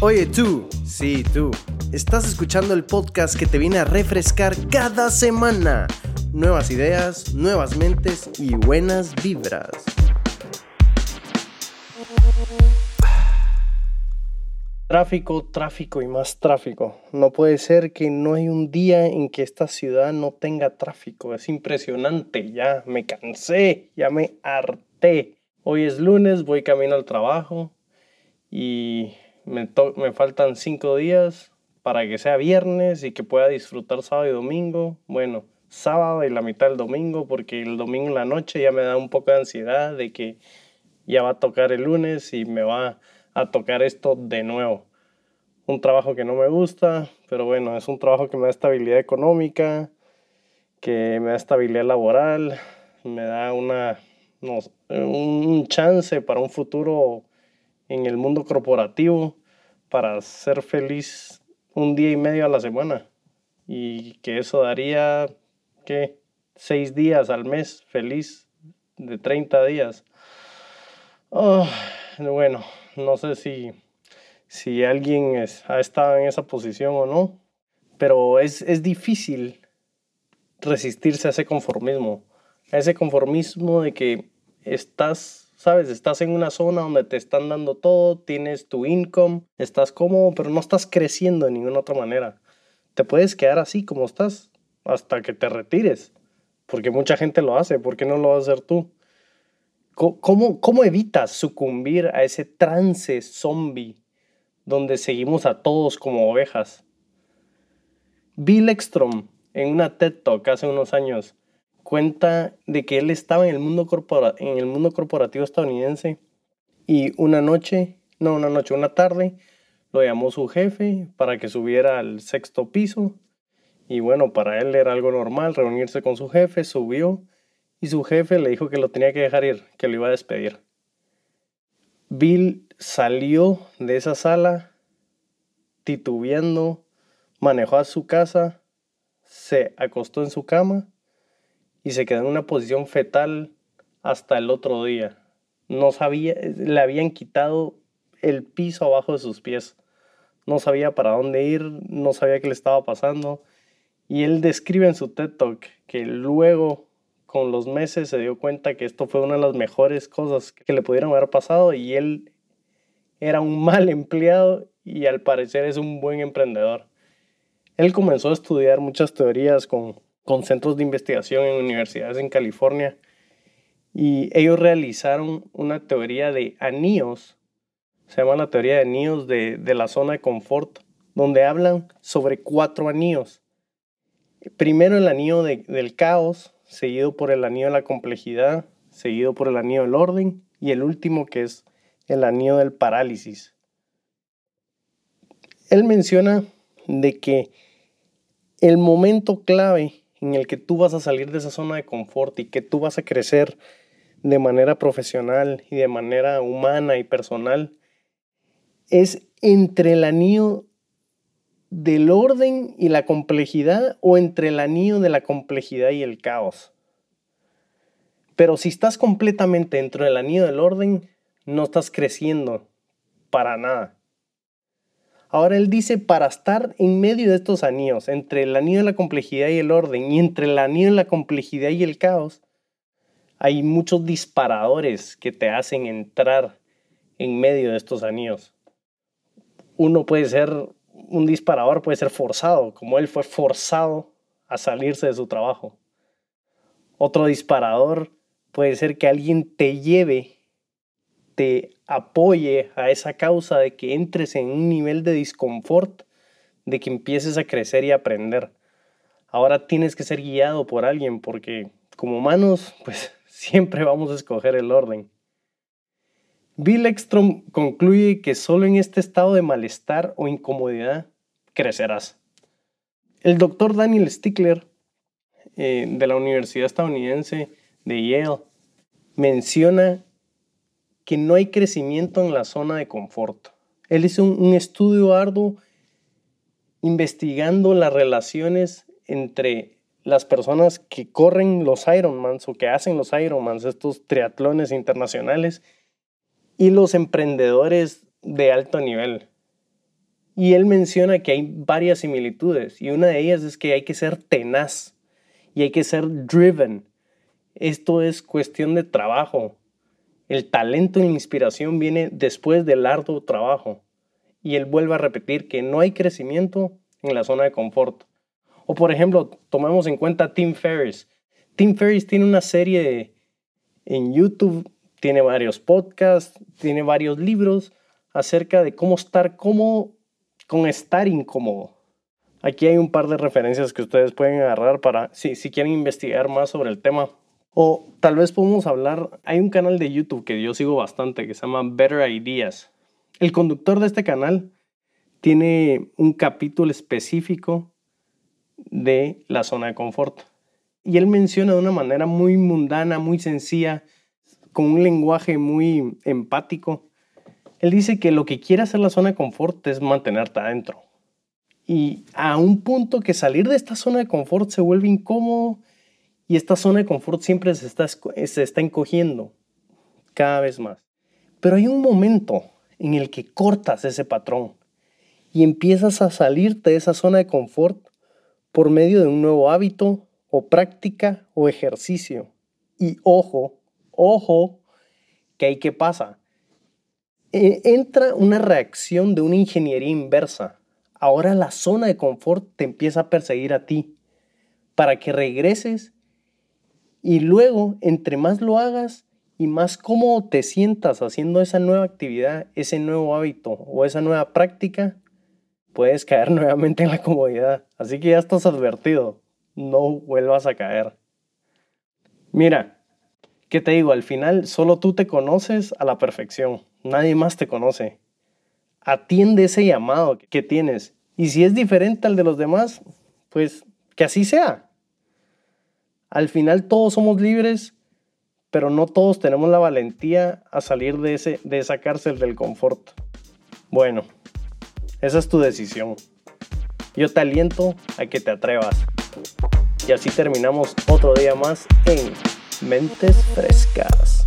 Oye tú, sí tú, estás escuchando el podcast que te viene a refrescar cada semana. Nuevas ideas, nuevas mentes y buenas vibras. Tráfico, tráfico y más tráfico. No puede ser que no hay un día en que esta ciudad no tenga tráfico. Es impresionante. Ya me cansé, ya me harté. Hoy es lunes, voy camino al trabajo y me, me faltan cinco días para que sea viernes y que pueda disfrutar sábado y domingo. Bueno, sábado y la mitad del domingo porque el domingo en la noche ya me da un poco de ansiedad de que ya va a tocar el lunes y me va a tocar esto de nuevo. Un trabajo que no me gusta, pero bueno, es un trabajo que me da estabilidad económica, que me da estabilidad laboral, me da una, un chance para un futuro en el mundo corporativo, para ser feliz un día y medio a la semana. Y que eso daría, ¿qué? Seis días al mes feliz de 30 días. Oh, bueno, no sé si, si alguien ha estado en esa posición o no, pero es, es difícil resistirse a ese conformismo, a ese conformismo de que estás, sabes, estás en una zona donde te están dando todo, tienes tu income, estás cómodo, pero no estás creciendo de ninguna otra manera. Te puedes quedar así como estás hasta que te retires, porque mucha gente lo hace, ¿por qué no lo vas a hacer tú? ¿Cómo, cómo evitas sucumbir a ese trance zombie donde seguimos a todos como ovejas? Bill Ekstrom, en una TED Talk hace unos años, cuenta de que él estaba en el mundo, en el mundo corporativo estadounidense y una noche, no una noche, una tarde, lo llamó su jefe para que subiera al sexto piso y bueno, para él era algo normal reunirse con su jefe, subió y su jefe le dijo que lo tenía que dejar ir, que lo iba a despedir. Bill salió de esa sala titubeando, manejó a su casa, se acostó en su cama y se quedó en una posición fetal hasta el otro día. No sabía, le habían quitado el piso abajo de sus pies. No sabía para dónde ir, no sabía qué le estaba pasando. Y él describe en su TED Talk que luego con los meses se dio cuenta que esto fue una de las mejores cosas que le pudieron haber pasado y él era un mal empleado y al parecer es un buen emprendedor. Él comenzó a estudiar muchas teorías con, con centros de investigación en universidades en California y ellos realizaron una teoría de anillos, se llama la teoría de anillos de, de la zona de confort, donde hablan sobre cuatro anillos. Primero el anillo del caos, seguido por el anillo de la complejidad, seguido por el anillo del orden y el último que es el anillo del parálisis. Él menciona de que el momento clave en el que tú vas a salir de esa zona de confort y que tú vas a crecer de manera profesional y de manera humana y personal es entre el anillo del orden y la complejidad o entre el anillo de la complejidad y el caos. Pero si estás completamente dentro del anillo del orden, no estás creciendo para nada. Ahora él dice, para estar en medio de estos anillos, entre el anillo de la complejidad y el orden, y entre el anillo de la complejidad y el caos, hay muchos disparadores que te hacen entrar en medio de estos anillos. Uno puede ser un disparador puede ser forzado, como él fue forzado a salirse de su trabajo. Otro disparador puede ser que alguien te lleve, te apoye a esa causa de que entres en un nivel de disconfort, de que empieces a crecer y aprender. Ahora tienes que ser guiado por alguien porque como humanos, pues siempre vamos a escoger el orden. Bill Ekstrom concluye que solo en este estado de malestar o incomodidad crecerás. El doctor Daniel Stickler eh, de la Universidad Estadounidense de Yale menciona que no hay crecimiento en la zona de confort. Él hizo un estudio arduo investigando las relaciones entre las personas que corren los Ironmans o que hacen los Ironmans, estos triatlones internacionales, y los emprendedores de alto nivel. Y él menciona que hay varias similitudes y una de ellas es que hay que ser tenaz y hay que ser driven. Esto es cuestión de trabajo. El talento y la inspiración viene después del arduo trabajo. Y él vuelve a repetir que no hay crecimiento en la zona de confort. O por ejemplo, tomemos en cuenta Tim Ferriss. Tim Ferriss tiene una serie en YouTube, tiene varios podcasts, tiene varios libros acerca de cómo estar cómodo con estar incómodo. Aquí hay un par de referencias que ustedes pueden agarrar para si, si quieren investigar más sobre el tema. O tal vez podemos hablar, hay un canal de YouTube que yo sigo bastante que se llama Better Ideas. El conductor de este canal tiene un capítulo específico de la zona de confort. Y él menciona de una manera muy mundana, muy sencilla, con un lenguaje muy empático, él dice que lo que quiere hacer la zona de confort es mantenerte adentro. Y a un punto que salir de esta zona de confort se vuelve incómodo y esta zona de confort siempre se está, se está encogiendo cada vez más. Pero hay un momento en el que cortas ese patrón y empiezas a salirte de esa zona de confort por medio de un nuevo hábito o práctica o ejercicio. Y ojo, ojo, que hay que pasa eh, entra una reacción de una ingeniería inversa. Ahora la zona de confort te empieza a perseguir a ti para que regreses y luego, entre más lo hagas y más cómodo te sientas haciendo esa nueva actividad, ese nuevo hábito o esa nueva práctica, puedes caer nuevamente en la comodidad. Así que ya estás advertido, no vuelvas a caer. Mira, ¿qué te digo? Al final solo tú te conoces a la perfección. Nadie más te conoce. Atiende ese llamado que tienes. Y si es diferente al de los demás, pues que así sea. Al final todos somos libres, pero no todos tenemos la valentía a salir de, ese, de esa cárcel del confort. Bueno, esa es tu decisión. Yo te aliento a que te atrevas. Y así terminamos otro día más en Mentes Frescas.